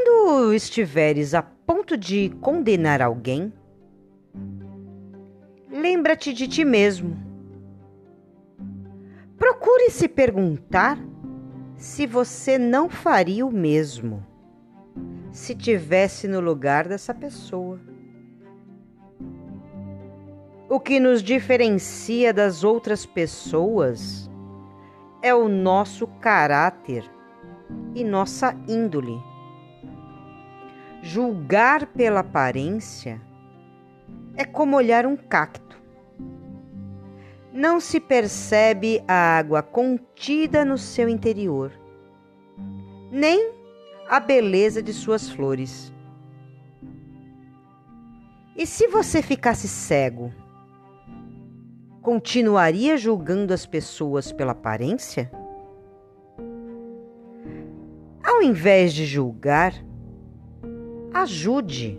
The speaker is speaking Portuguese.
Quando estiveres a ponto de condenar alguém, lembra-te de ti mesmo. Procure se perguntar se você não faria o mesmo se tivesse no lugar dessa pessoa. O que nos diferencia das outras pessoas é o nosso caráter e nossa índole. Julgar pela aparência é como olhar um cacto. Não se percebe a água contida no seu interior, nem a beleza de suas flores. E se você ficasse cego, continuaria julgando as pessoas pela aparência? Ao invés de julgar, ajude